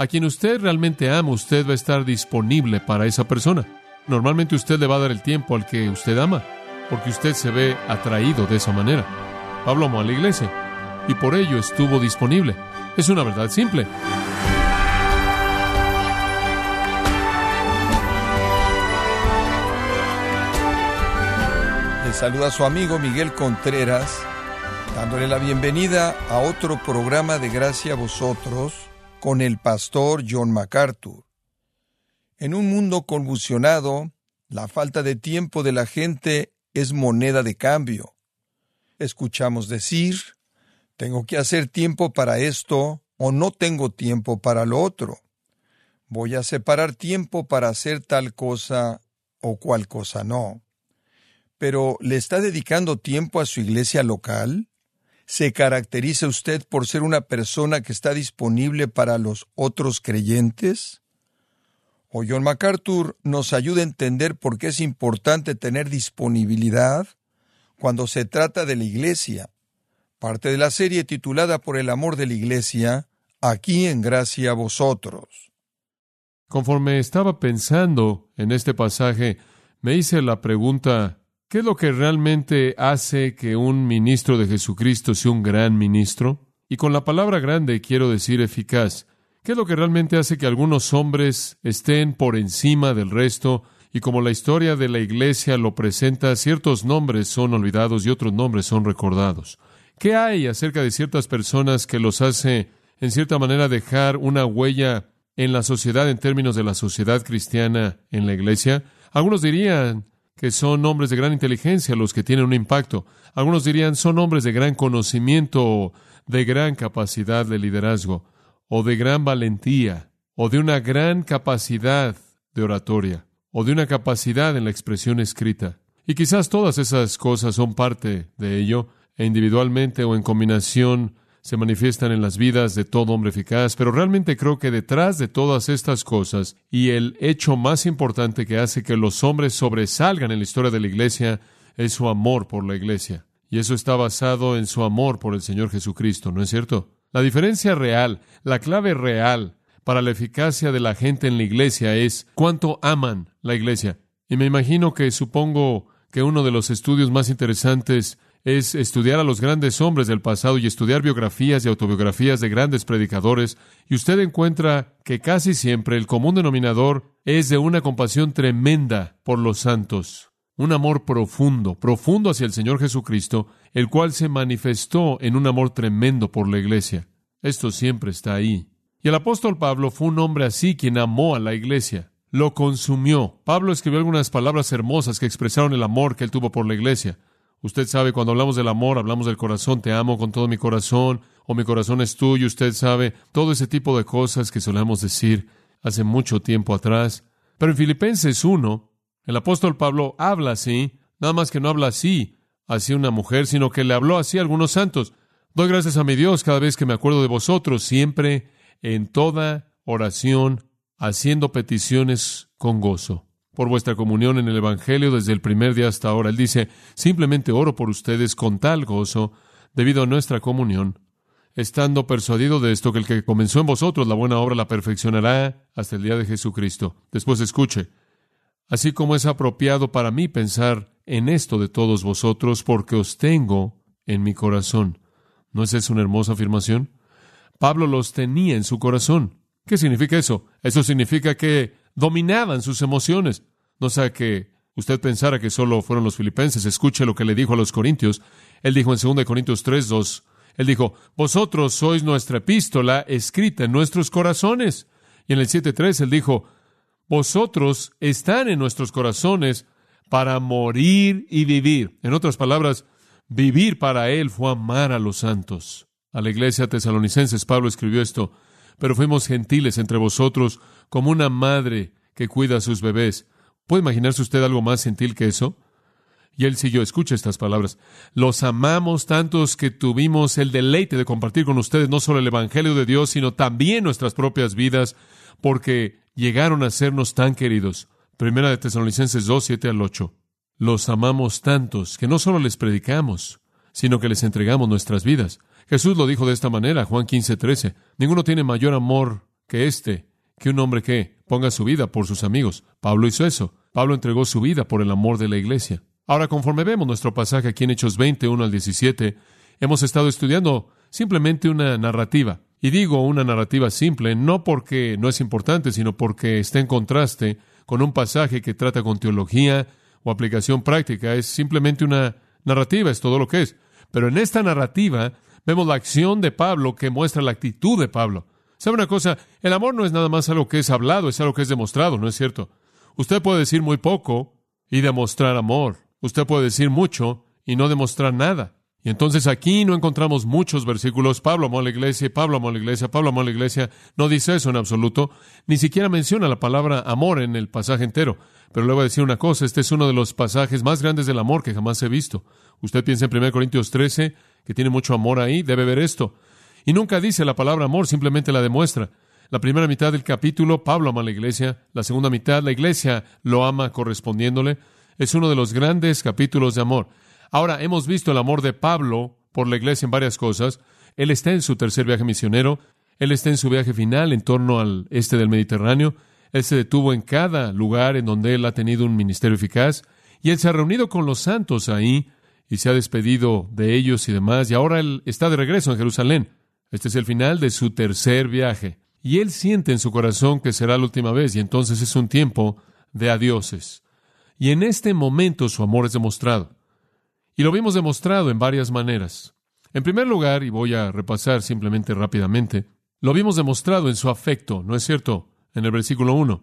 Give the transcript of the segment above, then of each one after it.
A quien usted realmente ama, usted va a estar disponible para esa persona. Normalmente usted le va a dar el tiempo al que usted ama, porque usted se ve atraído de esa manera. Pablo amó a la iglesia y por ello estuvo disponible. Es una verdad simple. Le saluda su amigo Miguel Contreras, dándole la bienvenida a otro programa de Gracia a vosotros con el pastor John MacArthur. En un mundo convulsionado, la falta de tiempo de la gente es moneda de cambio. Escuchamos decir, tengo que hacer tiempo para esto o no tengo tiempo para lo otro. Voy a separar tiempo para hacer tal cosa o cual cosa no. Pero ¿le está dedicando tiempo a su iglesia local? ¿Se caracteriza usted por ser una persona que está disponible para los otros creyentes? O John MacArthur nos ayuda a entender por qué es importante tener disponibilidad cuando se trata de la iglesia. Parte de la serie titulada Por el amor de la iglesia, aquí en gracia a vosotros. Conforme estaba pensando en este pasaje, me hice la pregunta, ¿qué es lo que realmente hace que un ministro de Jesucristo sea un gran ministro? Y con la palabra grande quiero decir eficaz. ¿Qué es lo que realmente hace que algunos hombres estén por encima del resto? Y como la historia de la iglesia lo presenta, ciertos nombres son olvidados y otros nombres son recordados. ¿Qué hay acerca de ciertas personas que los hace, en cierta manera, dejar una huella en la sociedad en términos de la sociedad cristiana en la iglesia? Algunos dirían que son hombres de gran inteligencia los que tienen un impacto. Algunos dirían son hombres de gran conocimiento de gran capacidad de liderazgo o de gran valentía, o de una gran capacidad de oratoria, o de una capacidad en la expresión escrita. Y quizás todas esas cosas son parte de ello, e individualmente o en combinación se manifiestan en las vidas de todo hombre eficaz, pero realmente creo que detrás de todas estas cosas y el hecho más importante que hace que los hombres sobresalgan en la historia de la iglesia es su amor por la iglesia. Y eso está basado en su amor por el Señor Jesucristo, ¿no es cierto? La diferencia real, la clave real para la eficacia de la gente en la iglesia es cuánto aman la iglesia. Y me imagino que supongo que uno de los estudios más interesantes es estudiar a los grandes hombres del pasado y estudiar biografías y autobiografías de grandes predicadores, y usted encuentra que casi siempre el común denominador es de una compasión tremenda por los santos un amor profundo, profundo hacia el Señor Jesucristo, el cual se manifestó en un amor tremendo por la iglesia. Esto siempre está ahí. Y el apóstol Pablo fue un hombre así quien amó a la iglesia. Lo consumió. Pablo escribió algunas palabras hermosas que expresaron el amor que él tuvo por la iglesia. Usted sabe, cuando hablamos del amor, hablamos del corazón, te amo con todo mi corazón, o mi corazón es tuyo, usted sabe, todo ese tipo de cosas que solemos decir hace mucho tiempo atrás. Pero en Filipenses 1, el apóstol Pablo habla así, nada más que no habla así hacia una mujer, sino que le habló así a algunos santos. Doy gracias a mi Dios cada vez que me acuerdo de vosotros, siempre en toda oración, haciendo peticiones con gozo por vuestra comunión en el Evangelio desde el primer día hasta ahora. Él dice, simplemente oro por ustedes con tal gozo, debido a nuestra comunión, estando persuadido de esto, que el que comenzó en vosotros la buena obra la perfeccionará hasta el día de Jesucristo. Después escuche, así como es apropiado para mí pensar en esto de todos vosotros, porque os tengo en mi corazón. ¿No es esa una hermosa afirmación? Pablo los tenía en su corazón. ¿Qué significa eso? Eso significa que dominaban sus emociones. No sea que usted pensara que solo fueron los filipenses. Escuche lo que le dijo a los corintios. Él dijo en 2 Corintios 3, 2, él dijo, vosotros sois nuestra epístola escrita en nuestros corazones. Y en el 7.3 él dijo, vosotros están en nuestros corazones para morir y vivir. En otras palabras, vivir para Él fue amar a los santos. A la iglesia tesalonicenses Pablo escribió esto, pero fuimos gentiles entre vosotros como una madre que cuida a sus bebés. ¿Puede imaginarse usted algo más gentil que eso? Y él siguió, escucha estas palabras. Los amamos tantos que tuvimos el deleite de compartir con ustedes no solo el Evangelio de Dios, sino también nuestras propias vidas, porque llegaron a sernos tan queridos. Primera de Tesalonicenses 2, 7 al 8. Los amamos tantos que no solo les predicamos, sino que les entregamos nuestras vidas. Jesús lo dijo de esta manera, Juan 15, 13. Ninguno tiene mayor amor que este, que un hombre que ponga su vida por sus amigos. Pablo hizo eso. Pablo entregó su vida por el amor de la iglesia. Ahora, conforme vemos nuestro pasaje aquí en Hechos 20, 1 al 17, hemos estado estudiando simplemente una narrativa. Y digo una narrativa simple, no porque no es importante, sino porque está en contraste con un pasaje que trata con teología o aplicación práctica. Es simplemente una narrativa, es todo lo que es. Pero en esta narrativa vemos la acción de Pablo que muestra la actitud de Pablo. ¿Sabe una cosa? El amor no es nada más algo que es hablado, es algo que es demostrado, ¿no es cierto? Usted puede decir muy poco y demostrar amor. Usted puede decir mucho y no demostrar nada. Y entonces aquí no encontramos muchos versículos. Pablo amó a la iglesia, Pablo amó a la iglesia, Pablo amó a la iglesia. No dice eso en absoluto. Ni siquiera menciona la palabra amor en el pasaje entero. Pero le voy a decir una cosa, este es uno de los pasajes más grandes del amor que jamás he visto. Usted piensa en 1 Corintios 13, que tiene mucho amor ahí, debe ver esto. Y nunca dice la palabra amor, simplemente la demuestra. La primera mitad del capítulo, Pablo ama a la iglesia. La segunda mitad, la iglesia lo ama correspondiéndole. Es uno de los grandes capítulos de amor. Ahora, hemos visto el amor de Pablo por la iglesia en varias cosas. Él está en su tercer viaje misionero. Él está en su viaje final en torno al este del Mediterráneo. Él se detuvo en cada lugar en donde él ha tenido un ministerio eficaz. Y él se ha reunido con los santos ahí y se ha despedido de ellos y demás. Y ahora él está de regreso en Jerusalén. Este es el final de su tercer viaje. Y él siente en su corazón que será la última vez. Y entonces es un tiempo de adioses. Y en este momento su amor es demostrado. Y lo vimos demostrado en varias maneras. En primer lugar, y voy a repasar simplemente rápidamente, lo vimos demostrado en su afecto, ¿no es cierto? En el versículo 1.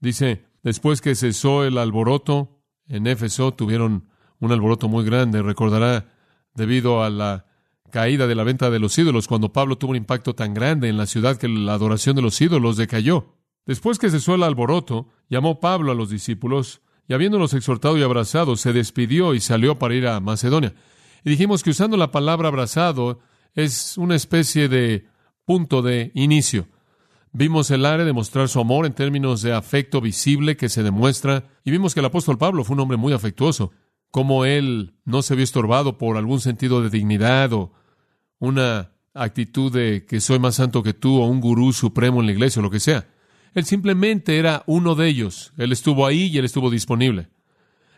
Dice, después que cesó el alboroto, en Éfeso tuvieron un alboroto muy grande, recordará, debido a la caída de la venta de los ídolos, cuando Pablo tuvo un impacto tan grande en la ciudad que la adoración de los ídolos decayó. Después que cesó el alboroto, llamó Pablo a los discípulos y habiéndolos exhortado y abrazado, se despidió y salió para ir a Macedonia. Y dijimos que usando la palabra abrazado es una especie de punto de inicio. Vimos el área de mostrar su amor en términos de afecto visible que se demuestra, y vimos que el apóstol Pablo fue un hombre muy afectuoso, como él no se vio estorbado por algún sentido de dignidad o una actitud de que soy más santo que tú o un gurú supremo en la iglesia o lo que sea. Él simplemente era uno de ellos. Él estuvo ahí y él estuvo disponible.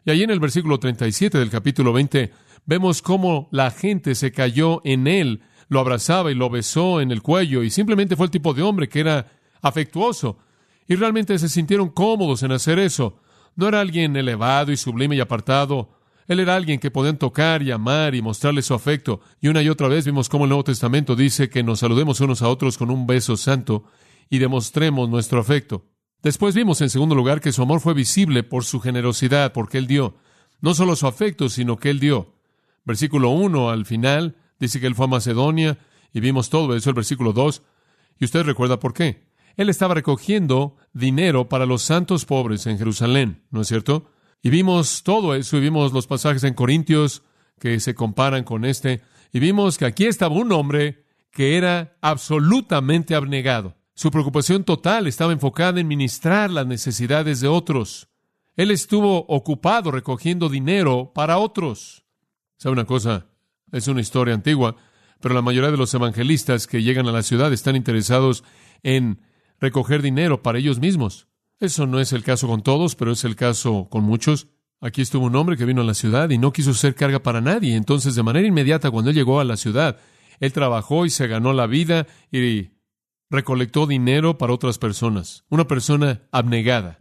Y allí en el versículo 37 del capítulo 20 vemos cómo la gente se cayó en él, lo abrazaba y lo besó en el cuello y simplemente fue el tipo de hombre que era afectuoso y realmente se sintieron cómodos en hacer eso. No era alguien elevado y sublime y apartado. Él era alguien que podían tocar y amar y mostrarle su afecto. Y una y otra vez vimos cómo el Nuevo Testamento dice que nos saludemos unos a otros con un beso santo y demostremos nuestro afecto. Después vimos, en segundo lugar, que su amor fue visible por su generosidad, porque Él dio. No solo su afecto, sino que Él dio. Versículo 1 al final dice que Él fue a Macedonia y vimos todo eso, el versículo 2. Y usted recuerda por qué. Él estaba recogiendo dinero para los santos pobres en Jerusalén, ¿no es cierto? Y vimos todo eso y vimos los pasajes en Corintios que se comparan con este. Y vimos que aquí estaba un hombre que era absolutamente abnegado. Su preocupación total estaba enfocada en ministrar las necesidades de otros. Él estuvo ocupado recogiendo dinero para otros. ¿Sabe una cosa? Es una historia antigua, pero la mayoría de los evangelistas que llegan a la ciudad están interesados en recoger dinero para ellos mismos. Eso no es el caso con todos, pero es el caso con muchos. Aquí estuvo un hombre que vino a la ciudad y no quiso ser carga para nadie. Entonces, de manera inmediata, cuando él llegó a la ciudad, él trabajó y se ganó la vida y recolectó dinero para otras personas. Una persona abnegada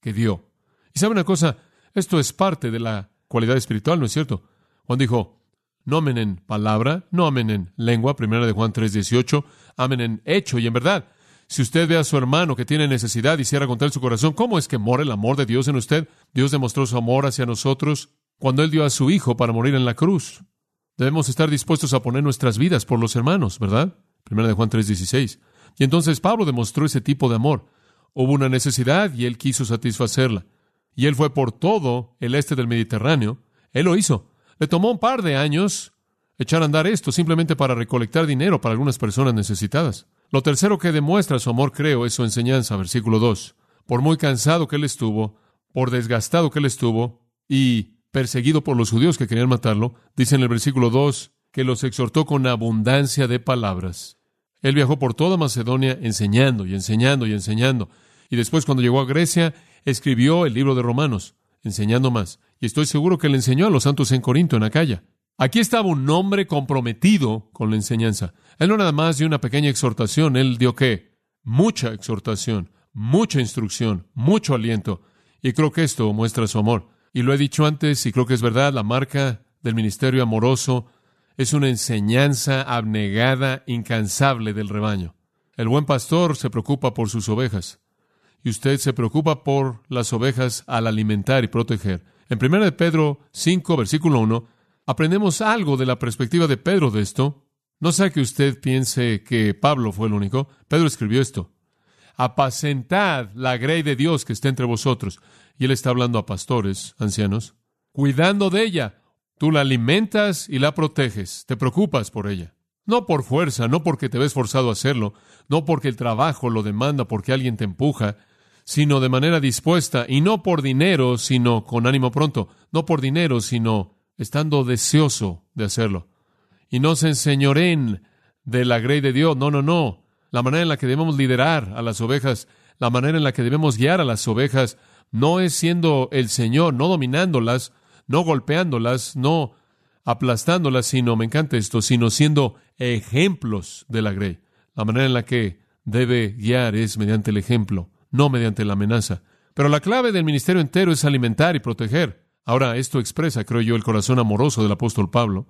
que dio. Y sabe una cosa, esto es parte de la cualidad espiritual, ¿no es cierto? Juan dijo, no amen en palabra, no amen en lengua, primera de Juan 3:18, amen en hecho y en verdad. Si usted ve a su hermano que tiene necesidad y cierra contra su corazón, ¿cómo es que mora el amor de Dios en usted? Dios demostró su amor hacia nosotros cuando Él dio a su Hijo para morir en la cruz. Debemos estar dispuestos a poner nuestras vidas por los hermanos, ¿verdad? Primera de Juan 3:16. Y entonces Pablo demostró ese tipo de amor. Hubo una necesidad y él quiso satisfacerla. Y él fue por todo el este del Mediterráneo. Él lo hizo. Le tomó un par de años echar a andar esto simplemente para recolectar dinero para algunas personas necesitadas. Lo tercero que demuestra su amor, creo, es su enseñanza, versículo 2. Por muy cansado que él estuvo, por desgastado que él estuvo y perseguido por los judíos que querían matarlo, dice en el versículo 2 que los exhortó con abundancia de palabras. Él viajó por toda Macedonia enseñando y enseñando y enseñando. Y después, cuando llegó a Grecia, escribió el libro de Romanos, enseñando más. Y estoy seguro que le enseñó a los santos en Corinto, en Acaya. Aquí estaba un hombre comprometido con la enseñanza. Él no nada más dio una pequeña exhortación, él dio qué? Mucha exhortación, mucha instrucción, mucho aliento. Y creo que esto muestra su amor. Y lo he dicho antes y creo que es verdad, la marca del ministerio amoroso es una enseñanza abnegada, incansable del rebaño. El buen pastor se preocupa por sus ovejas y usted se preocupa por las ovejas al alimentar y proteger. En 1 de Pedro 5, versículo 1, aprendemos algo de la perspectiva de Pedro de esto. No sea que usted piense que Pablo fue el único. Pedro escribió esto. Apacentad la grey de Dios que está entre vosotros. Y él está hablando a pastores, ancianos, cuidando de ella. Tú la alimentas y la proteges. Te preocupas por ella. No por fuerza, no porque te ves forzado a hacerlo, no porque el trabajo lo demanda, porque alguien te empuja, sino de manera dispuesta, y no por dinero, sino con ánimo pronto, no por dinero, sino estando deseoso de hacerlo. Y no se enseñoren de la grey de Dios, no, no, no. La manera en la que debemos liderar a las ovejas, la manera en la que debemos guiar a las ovejas, no es siendo el Señor, no dominándolas, no golpeándolas, no aplastándolas, sino, me encanta esto, sino siendo ejemplos de la grey. La manera en la que debe guiar es mediante el ejemplo, no mediante la amenaza. Pero la clave del ministerio entero es alimentar y proteger. Ahora, esto expresa, creo yo, el corazón amoroso del apóstol Pablo.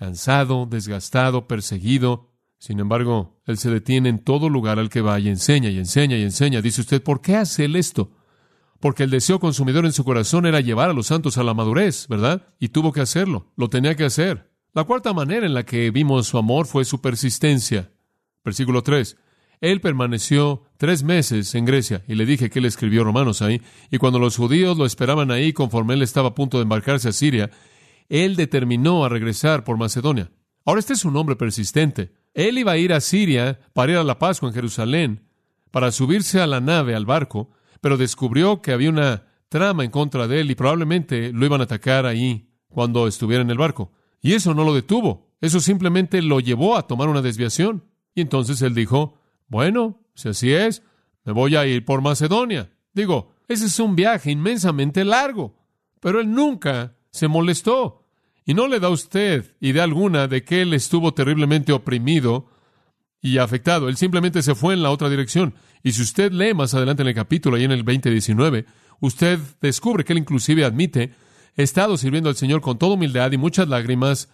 Cansado, desgastado, perseguido. Sin embargo, él se detiene en todo lugar al que va y enseña y enseña y enseña. Dice usted, ¿por qué hace él esto? Porque el deseo consumidor en su corazón era llevar a los santos a la madurez, ¿verdad? Y tuvo que hacerlo, lo tenía que hacer. La cuarta manera en la que vimos su amor fue su persistencia. Versículo 3. Él permaneció tres meses en Grecia, y le dije que él escribió Romanos ahí, y cuando los judíos lo esperaban ahí, conforme él estaba a punto de embarcarse a Siria, él determinó a regresar por Macedonia. Ahora este es un hombre persistente. Él iba a ir a Siria para ir a la Pascua en Jerusalén, para subirse a la nave, al barco, pero descubrió que había una trama en contra de él y probablemente lo iban a atacar ahí cuando estuviera en el barco. Y eso no lo detuvo, eso simplemente lo llevó a tomar una desviación. Y entonces él dijo, bueno, si así es, me voy a ir por Macedonia. Digo, ese es un viaje inmensamente largo, pero él nunca se molestó. Y no le da usted idea alguna de que él estuvo terriblemente oprimido y afectado. Él simplemente se fue en la otra dirección. Y si usted lee más adelante en el capítulo, ahí en el 2019, usted descubre que él inclusive admite, he estado sirviendo al Señor con toda humildad y muchas lágrimas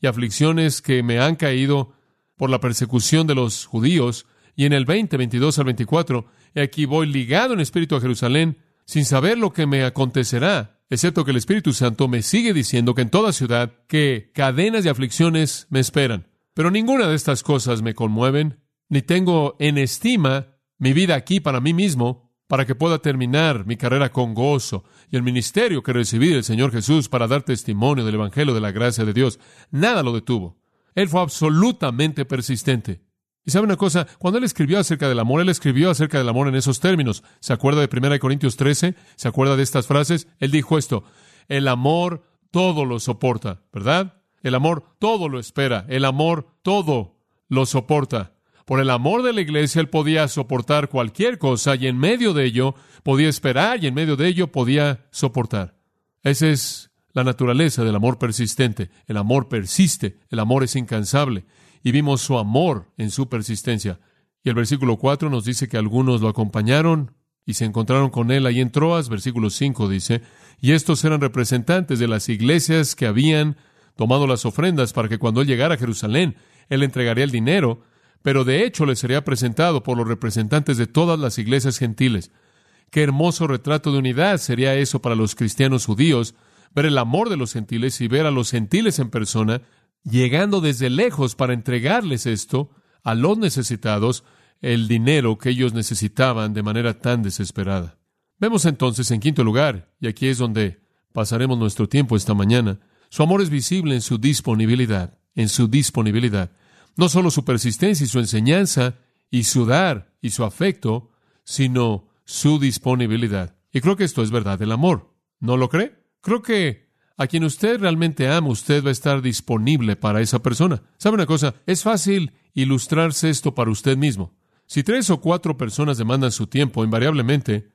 y aflicciones que me han caído por la persecución de los judíos, y en el 20, 22 al 24, y aquí voy ligado en espíritu a Jerusalén, sin saber lo que me acontecerá, excepto que el Espíritu Santo me sigue diciendo que en toda ciudad que cadenas de aflicciones me esperan. Pero ninguna de estas cosas me conmueven, ni tengo en estima mi vida aquí para mí mismo, para que pueda terminar mi carrera con gozo y el ministerio que recibí del Señor Jesús para dar testimonio del Evangelio de la gracia de Dios. Nada lo detuvo. Él fue absolutamente persistente. Y sabe una cosa, cuando él escribió acerca del amor, él escribió acerca del amor en esos términos. ¿Se acuerda de 1 Corintios 13? ¿Se acuerda de estas frases? Él dijo esto, el amor todo lo soporta, ¿verdad? El amor todo lo espera, el amor todo lo soporta. Por el amor de la iglesia él podía soportar cualquier cosa y en medio de ello podía esperar y en medio de ello podía soportar. Esa es la naturaleza del amor persistente. El amor persiste, el amor es incansable y vimos su amor en su persistencia. Y el versículo 4 nos dice que algunos lo acompañaron y se encontraron con él ahí en Troas. Versículo 5 dice, y estos eran representantes de las iglesias que habían tomado las ofrendas para que cuando él llegara a Jerusalén, él entregaría el dinero, pero de hecho le sería presentado por los representantes de todas las iglesias gentiles. Qué hermoso retrato de unidad sería eso para los cristianos judíos, ver el amor de los gentiles y ver a los gentiles en persona, llegando desde lejos para entregarles esto a los necesitados, el dinero que ellos necesitaban de manera tan desesperada. Vemos entonces en quinto lugar, y aquí es donde pasaremos nuestro tiempo esta mañana, su amor es visible en su disponibilidad, en su disponibilidad. No solo su persistencia y su enseñanza, y su dar y su afecto, sino su disponibilidad. Y creo que esto es verdad del amor. ¿No lo cree? Creo que a quien usted realmente ama, usted va a estar disponible para esa persona. ¿Sabe una cosa? Es fácil ilustrarse esto para usted mismo. Si tres o cuatro personas demandan su tiempo, invariablemente,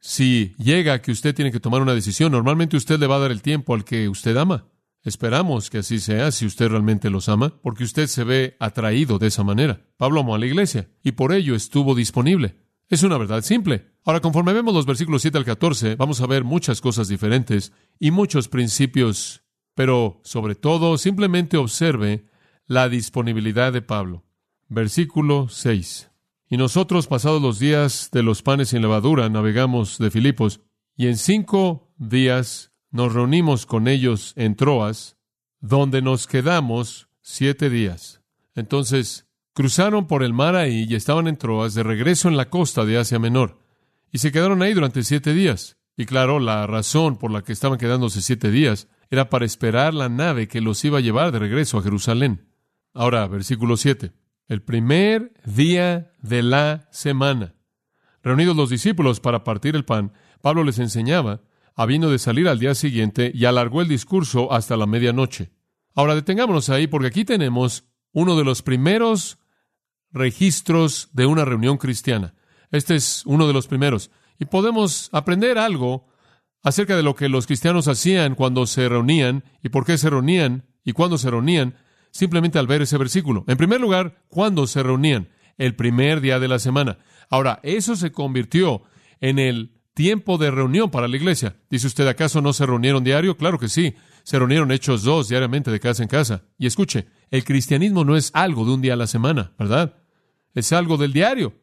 si llega que usted tiene que tomar una decisión, normalmente usted le va a dar el tiempo al que usted ama. Esperamos que así sea si usted realmente los ama, porque usted se ve atraído de esa manera. Pablo amó a la iglesia y por ello estuvo disponible. Es una verdad simple. Ahora, conforme vemos los versículos 7 al 14, vamos a ver muchas cosas diferentes y muchos principios, pero sobre todo simplemente observe la disponibilidad de Pablo. Versículo 6. Y nosotros, pasados los días de los panes sin levadura, navegamos de Filipos, y en cinco días nos reunimos con ellos en Troas, donde nos quedamos siete días. Entonces, cruzaron por el mar ahí y estaban en Troas de regreso en la costa de Asia Menor, y se quedaron ahí durante siete días. Y claro, la razón por la que estaban quedándose siete días era para esperar la nave que los iba a llevar de regreso a Jerusalén. Ahora, versículo 7 el primer día de la semana. Reunidos los discípulos para partir el pan, Pablo les enseñaba, habiendo de salir al día siguiente, y alargó el discurso hasta la medianoche. Ahora detengámonos ahí porque aquí tenemos uno de los primeros registros de una reunión cristiana. Este es uno de los primeros. Y podemos aprender algo acerca de lo que los cristianos hacían cuando se reunían y por qué se reunían y cuándo se reunían simplemente al ver ese versículo. En primer lugar, ¿cuándo se reunían? El primer día de la semana. Ahora, eso se convirtió en el tiempo de reunión para la iglesia. Dice usted, ¿acaso no se reunieron diario? Claro que sí. Se reunieron hechos dos diariamente de casa en casa. Y escuche, el cristianismo no es algo de un día a la semana, ¿verdad? Es algo del diario.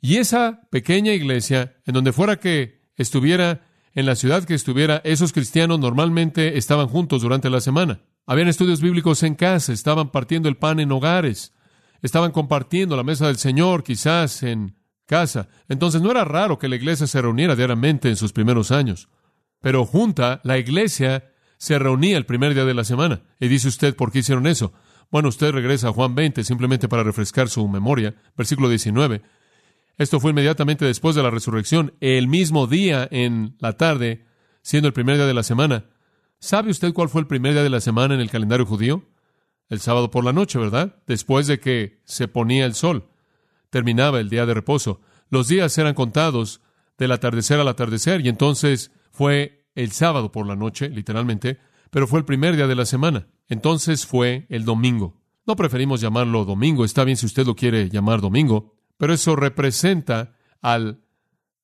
Y esa pequeña iglesia, en donde fuera que estuviera, en la ciudad que estuviera, esos cristianos normalmente estaban juntos durante la semana. Habían estudios bíblicos en casa, estaban partiendo el pan en hogares, estaban compartiendo la mesa del Señor quizás en casa. Entonces no era raro que la iglesia se reuniera diariamente en sus primeros años. Pero junta, la iglesia se reunía el primer día de la semana. Y dice usted, ¿por qué hicieron eso? Bueno, usted regresa a Juan 20 simplemente para refrescar su memoria, versículo 19. Esto fue inmediatamente después de la resurrección, el mismo día en la tarde, siendo el primer día de la semana. ¿Sabe usted cuál fue el primer día de la semana en el calendario judío? El sábado por la noche, ¿verdad? Después de que se ponía el sol. Terminaba el día de reposo. Los días eran contados del atardecer al atardecer y entonces fue el sábado por la noche, literalmente, pero fue el primer día de la semana. Entonces fue el domingo. No preferimos llamarlo domingo, está bien si usted lo quiere llamar domingo, pero eso representa al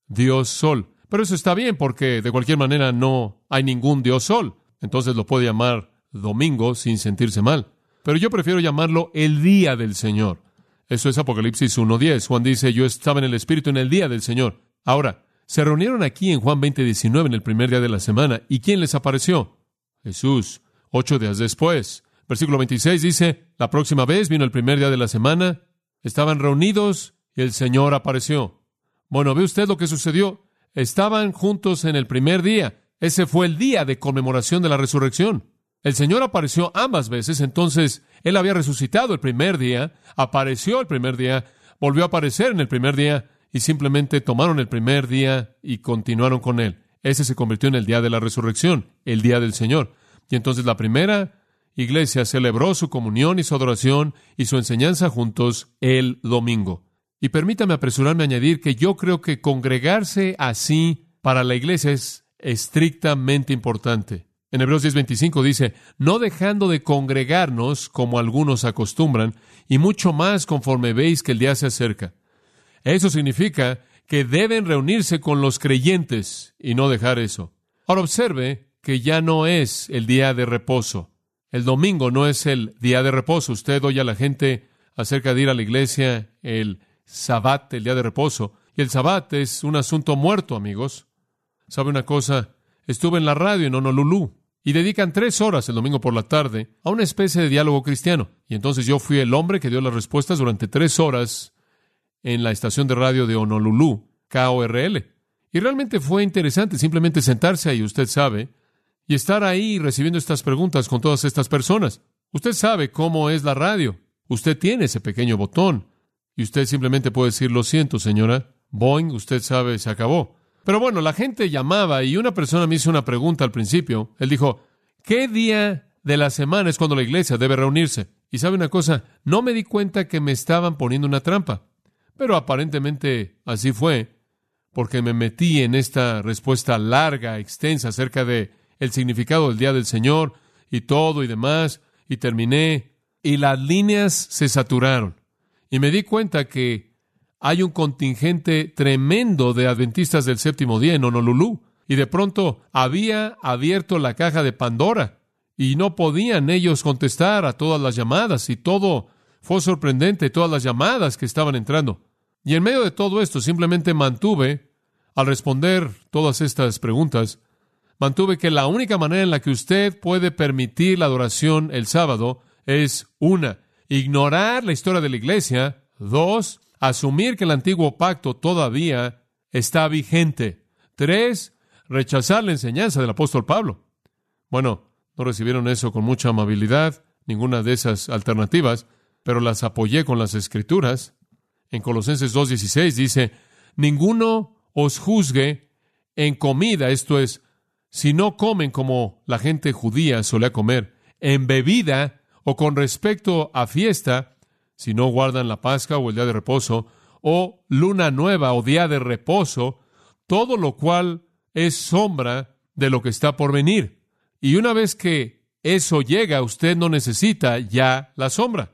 Dios Sol. Pero eso está bien porque de cualquier manera no hay ningún Dios Sol. Entonces lo puede llamar domingo sin sentirse mal. Pero yo prefiero llamarlo el día del Señor. Eso es Apocalipsis 1.10. Juan dice, yo estaba en el Espíritu en el día del Señor. Ahora, se reunieron aquí en Juan 20.19 en el primer día de la semana. ¿Y quién les apareció? Jesús. Ocho días después. Versículo 26 dice, la próxima vez vino el primer día de la semana. Estaban reunidos y el Señor apareció. Bueno, ¿ve usted lo que sucedió? Estaban juntos en el primer día. Ese fue el día de conmemoración de la resurrección. El Señor apareció ambas veces, entonces Él había resucitado el primer día, apareció el primer día, volvió a aparecer en el primer día y simplemente tomaron el primer día y continuaron con Él. Ese se convirtió en el día de la resurrección, el día del Señor. Y entonces la primera iglesia celebró su comunión y su adoración y su enseñanza juntos el domingo. Y permítame apresurarme a añadir que yo creo que congregarse así para la iglesia es estrictamente importante. En Hebreos 10:25 dice, no dejando de congregarnos como algunos acostumbran, y mucho más conforme veis que el día se acerca. Eso significa que deben reunirse con los creyentes y no dejar eso. Ahora observe que ya no es el día de reposo. El domingo no es el día de reposo. Usted oye a la gente acerca de ir a la iglesia el sabbat, el día de reposo. Y el sabbat es un asunto muerto, amigos. ¿Sabe una cosa? Estuve en la radio en Honolulu y dedican tres horas el domingo por la tarde a una especie de diálogo cristiano. Y entonces yo fui el hombre que dio las respuestas durante tres horas en la estación de radio de Honolulu, KORL. Y realmente fue interesante simplemente sentarse ahí, usted sabe, y estar ahí recibiendo estas preguntas con todas estas personas. Usted sabe cómo es la radio. Usted tiene ese pequeño botón. Y usted simplemente puede decir, lo siento, señora. Boing, usted sabe, se acabó. Pero bueno, la gente llamaba y una persona me hizo una pregunta al principio. Él dijo, ¿qué día de la semana es cuando la iglesia debe reunirse? Y sabe una cosa, no me di cuenta que me estaban poniendo una trampa, pero aparentemente así fue, porque me metí en esta respuesta larga, extensa acerca de el significado del día del Señor y todo y demás, y terminé, y las líneas se saturaron. Y me di cuenta que hay un contingente tremendo de adventistas del séptimo día en Honolulu, y de pronto había abierto la caja de Pandora y no podían ellos contestar a todas las llamadas y todo fue sorprendente, todas las llamadas que estaban entrando. Y en medio de todo esto simplemente mantuve, al responder todas estas preguntas, mantuve que la única manera en la que usted puede permitir la adoración el sábado es una, ignorar la historia de la iglesia, dos, asumir que el antiguo pacto todavía está vigente, tres, rechazar la enseñanza del apóstol Pablo. Bueno, no recibieron eso con mucha amabilidad, ninguna de esas alternativas, pero las apoyé con las escrituras. En Colosenses 2.16 dice, ninguno os juzgue en comida, esto es, si no comen como la gente judía solía comer, en bebida o con respecto a fiesta, si no guardan la Pascua o el día de reposo, o luna nueva o día de reposo, todo lo cual es sombra de lo que está por venir. Y una vez que eso llega, usted no necesita ya la sombra.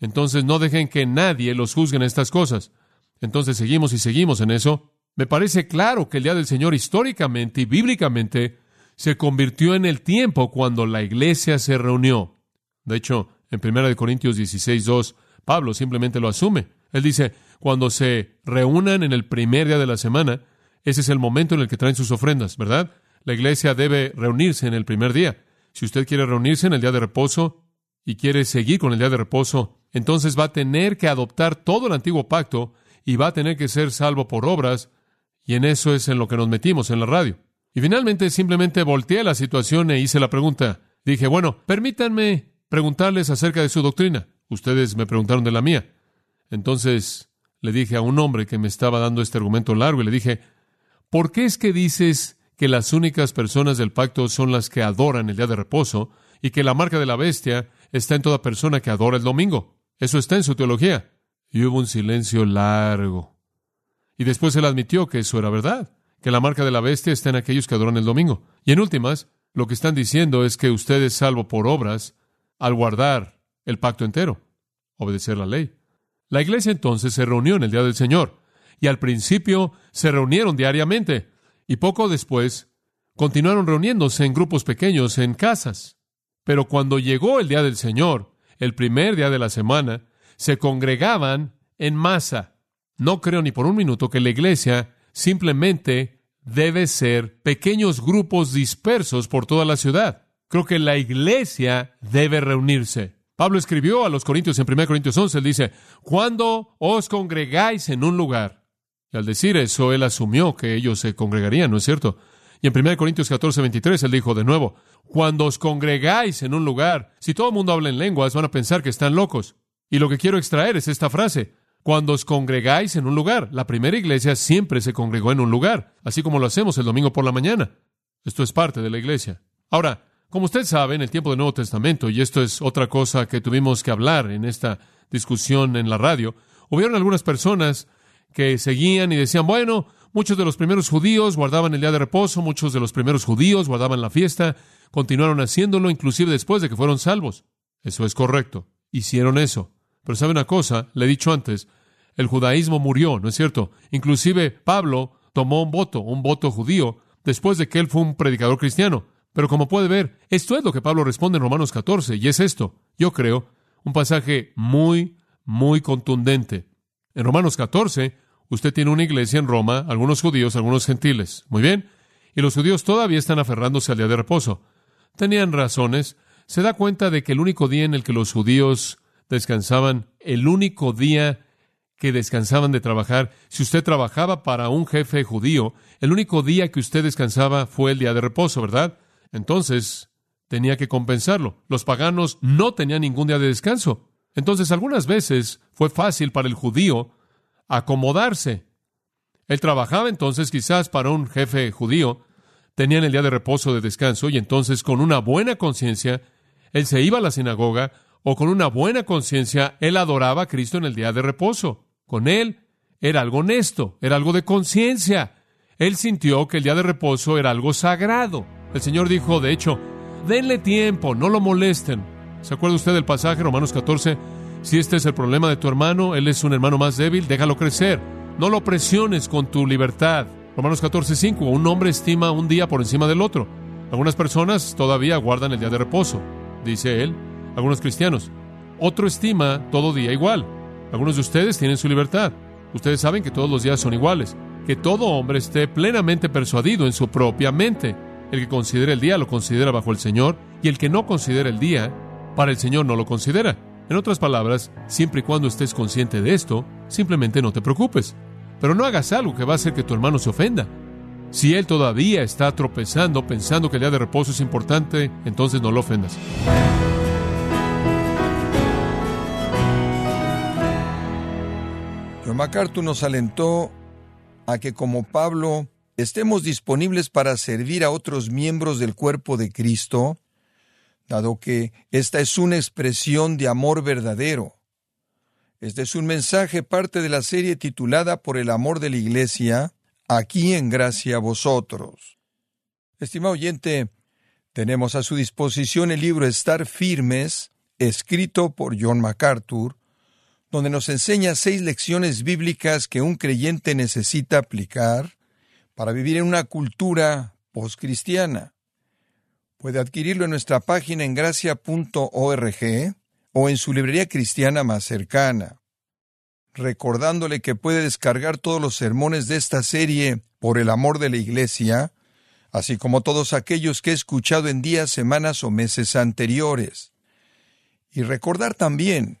Entonces no dejen que nadie los juzgue en estas cosas. Entonces seguimos y seguimos en eso. Me parece claro que el día del Señor históricamente y bíblicamente se convirtió en el tiempo cuando la iglesia se reunió. De hecho, en 1 Corintios 16, 2, Pablo simplemente lo asume. Él dice, cuando se reúnan en el primer día de la semana, ese es el momento en el que traen sus ofrendas, ¿verdad? La iglesia debe reunirse en el primer día. Si usted quiere reunirse en el día de reposo y quiere seguir con el día de reposo, entonces va a tener que adoptar todo el antiguo pacto y va a tener que ser salvo por obras, y en eso es en lo que nos metimos en la radio. Y finalmente simplemente volteé la situación e hice la pregunta. Dije, bueno, permítanme preguntarles acerca de su doctrina. Ustedes me preguntaron de la mía. Entonces le dije a un hombre que me estaba dando este argumento largo y le dije, ¿por qué es que dices que las únicas personas del pacto son las que adoran el día de reposo y que la marca de la bestia está en toda persona que adora el domingo. Eso está en su teología. Y hubo un silencio largo. Y después él admitió que eso era verdad, que la marca de la bestia está en aquellos que adoran el domingo. Y en últimas, lo que están diciendo es que usted es salvo por obras al guardar el pacto entero, obedecer la ley. La iglesia entonces se reunió en el día del Señor, y al principio se reunieron diariamente. Y poco después continuaron reuniéndose en grupos pequeños en casas. Pero cuando llegó el día del Señor, el primer día de la semana, se congregaban en masa. No creo ni por un minuto que la iglesia simplemente debe ser pequeños grupos dispersos por toda la ciudad. Creo que la iglesia debe reunirse. Pablo escribió a los Corintios en 1 Corintios 11, él dice, cuando os congregáis en un lugar, y al decir eso, él asumió que ellos se congregarían, ¿no es cierto? Y en 1 Corintios 14, 23, él dijo de nuevo, cuando os congregáis en un lugar, si todo el mundo habla en lenguas, van a pensar que están locos. Y lo que quiero extraer es esta frase, cuando os congregáis en un lugar. La primera iglesia siempre se congregó en un lugar, así como lo hacemos el domingo por la mañana. Esto es parte de la iglesia. Ahora, como usted sabe, en el tiempo del Nuevo Testamento, y esto es otra cosa que tuvimos que hablar en esta discusión en la radio, hubieron algunas personas que seguían y decían, bueno, muchos de los primeros judíos guardaban el día de reposo, muchos de los primeros judíos guardaban la fiesta, continuaron haciéndolo inclusive después de que fueron salvos. Eso es correcto. Hicieron eso. Pero sabe una cosa, le he dicho antes, el judaísmo murió, ¿no es cierto? Inclusive Pablo tomó un voto, un voto judío, después de que él fue un predicador cristiano. Pero como puede ver, esto es lo que Pablo responde en Romanos 14, y es esto, yo creo, un pasaje muy, muy contundente. En Romanos 14, Usted tiene una iglesia en Roma, algunos judíos, algunos gentiles. Muy bien. Y los judíos todavía están aferrándose al día de reposo. Tenían razones. Se da cuenta de que el único día en el que los judíos descansaban, el único día que descansaban de trabajar, si usted trabajaba para un jefe judío, el único día que usted descansaba fue el día de reposo, ¿verdad? Entonces, tenía que compensarlo. Los paganos no tenían ningún día de descanso. Entonces, algunas veces fue fácil para el judío acomodarse. Él trabajaba entonces quizás para un jefe judío, tenían el día de reposo de descanso y entonces con una buena conciencia, él se iba a la sinagoga o con una buena conciencia, él adoraba a Cristo en el día de reposo. Con él era algo honesto, era algo de conciencia. Él sintió que el día de reposo era algo sagrado. El Señor dijo, de hecho, denle tiempo, no lo molesten. ¿Se acuerda usted del pasaje, Romanos 14? Si este es el problema de tu hermano, él es un hermano más débil, déjalo crecer. No lo presiones con tu libertad. Romanos 14:5, un hombre estima un día por encima del otro. Algunas personas todavía guardan el día de reposo, dice él, algunos cristianos. Otro estima todo día igual. Algunos de ustedes tienen su libertad. Ustedes saben que todos los días son iguales, que todo hombre esté plenamente persuadido en su propia mente. El que considera el día lo considera bajo el Señor, y el que no considera el día, para el Señor no lo considera. En otras palabras, siempre y cuando estés consciente de esto, simplemente no te preocupes. Pero no hagas algo que va a hacer que tu hermano se ofenda. Si él todavía está tropezando pensando que el día de reposo es importante, entonces no lo ofendas. John MacArthur nos alentó a que como Pablo estemos disponibles para servir a otros miembros del cuerpo de Cristo, dado que esta es una expresión de amor verdadero. Este es un mensaje parte de la serie titulada Por el amor de la Iglesia, aquí en gracia a vosotros. Estimado oyente, tenemos a su disposición el libro Estar firmes, escrito por John MacArthur, donde nos enseña seis lecciones bíblicas que un creyente necesita aplicar para vivir en una cultura postcristiana. Puede adquirirlo en nuestra página en gracia.org o en su librería cristiana más cercana. Recordándole que puede descargar todos los sermones de esta serie por el amor de la Iglesia, así como todos aquellos que he escuchado en días, semanas o meses anteriores. Y recordar también